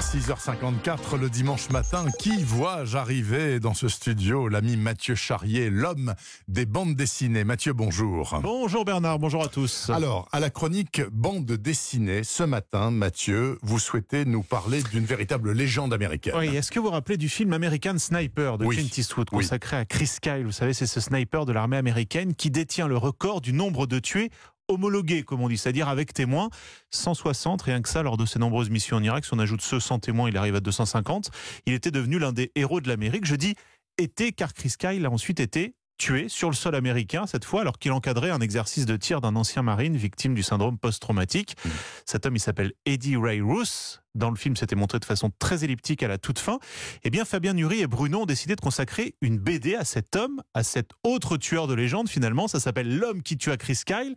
6h54 le dimanche matin. Qui vois-je arriver dans ce studio? L'ami Mathieu Charrier, l'homme des bandes dessinées. Mathieu, bonjour. Bonjour Bernard, bonjour à tous. Alors, à la chronique bande dessinée, ce matin, Mathieu, vous souhaitez nous parler d'une véritable légende américaine. Oui, est-ce que vous vous rappelez du film American Sniper de Oui. Clint Eastwood Oui. consacré à Chris Kyle? Vous savez, c'est ce sniper de l'armée américaine qui détient le record du nombre de tués homologués, comme on dit, c'est-à-dire avec témoins, 160, rien que ça, lors de ses nombreuses missions en Irak. Si on ajoute ceux sans témoins, il arrive à 250. Il était devenu l'un des héros de l'Amérique. Je dis était, car Chris Kyle a ensuite été tué sur le sol américain, cette fois, alors qu'il encadrait un exercice de tir d'un ancien marine victime du syndrome post-traumatique. Cet homme, il s'appelle Eddie Ray Roos. Dans le film, c'était montré de façon très elliptique à la toute fin. Eh bien, Fabien Nury et Bruno ont décidé de consacrer une BD à cet homme, à cet autre tueur de légende, finalement. Ça s'appelle L'homme qui tua Chris Kyle.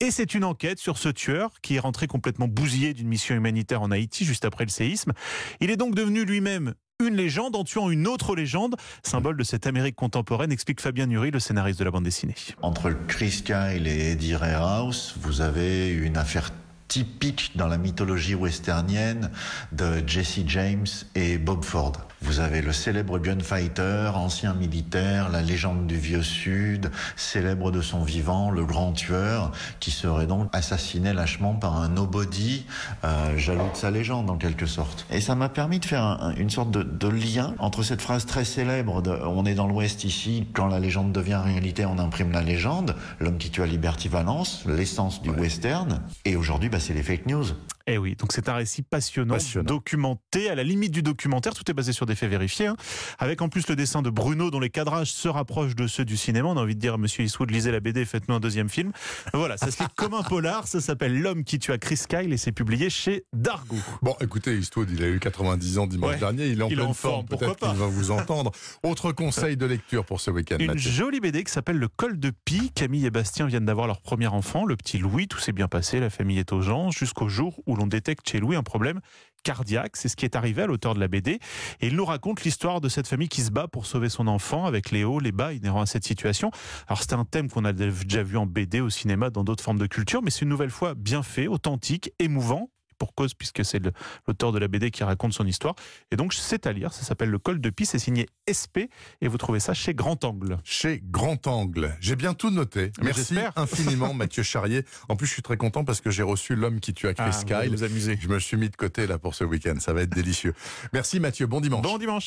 Et c'est une enquête sur ce tueur qui est rentré complètement bousillé d'une mission humanitaire en Haïti juste après le séisme. Il est donc devenu lui-même une légende en tuant une autre légende, symbole de cette Amérique contemporaine, explique Fabien Nury, le scénariste de la bande dessinée. Entre Chris Kyle et Eddie Ray House, vous avez une affaire typique dans la mythologie westernienne de Jesse James et Bob Ford. Vous avez le célèbre gunfighter, ancien militaire, la légende du vieux sud, célèbre de son vivant, le grand tueur, qui serait donc assassiné lâchement par un nobody, euh, jaloux de sa légende en quelque sorte. Et ça m'a permis de faire un- une sorte de, de lien entre cette phrase très célèbre de On est dans l'Ouest ici, quand la légende devient réalité, on imprime la légende, l'homme qui tua Liberty Valence, l'essence du western, et aujourd'hui, bah, c'est les fake news. Eh oui, donc c'est un récit passionnant, Passionnant. documenté, à la limite du documentaire, tout est basé sur des faits vérifiés, hein. avec en plus le dessin de Bruno dont les cadrages se rapprochent de ceux du cinéma. On a envie de dire à Monsieur Eastwood, lisez la BD, faites-nous un deuxième film. Voilà, ça se lit comme un polar, ça s'appelle L'homme qui tua Chris Kyle et c'est publié chez Dargo. Bon, écoutez, Eastwood, il a eu 90 ans dimanche Ouais. dernier, il est en Il pleine en forme, peut-être qu'il va vous entendre. Autre conseil de lecture pour ce week-end, Une Mathieu. jolie BD qui s'appelle Le col de Pie. Camille et Bastien viennent d'avoir leur premier enfant, le petit Louis. Tout s'est bien passé, la famille est aux gens, jusqu'au jour où l'on détecte chez Louis un problème cardiaque. C'est ce qui est arrivé à l'auteur de la BD. Et il nous raconte l'histoire de cette famille qui se bat pour sauver son enfant avec les hauts, les bas inhérents à cette situation. Alors c'est un thème qu'on a déjà vu en BD, au cinéma, dans d'autres formes de culture, mais c'est une nouvelle fois bien fait, authentique, émouvant. Pour cause, puisque c'est l'auteur de la BD qui raconte son histoire. Et donc, c'est à lire. Ça s'appelle Le col de Pie. C'est signé SP. Et vous trouvez ça chez Grand Angle. Chez Grand Angle. J'ai bien tout noté. Mais Merci infiniment, Mathieu Charrier. En plus, je suis très content parce que j'ai reçu l'homme qui tue à Chris Ah, Kyle. vous. Je me suis mis de côté là pour ce week-end. Ça va être délicieux. Merci Mathieu. Bon dimanche. Bon dimanche.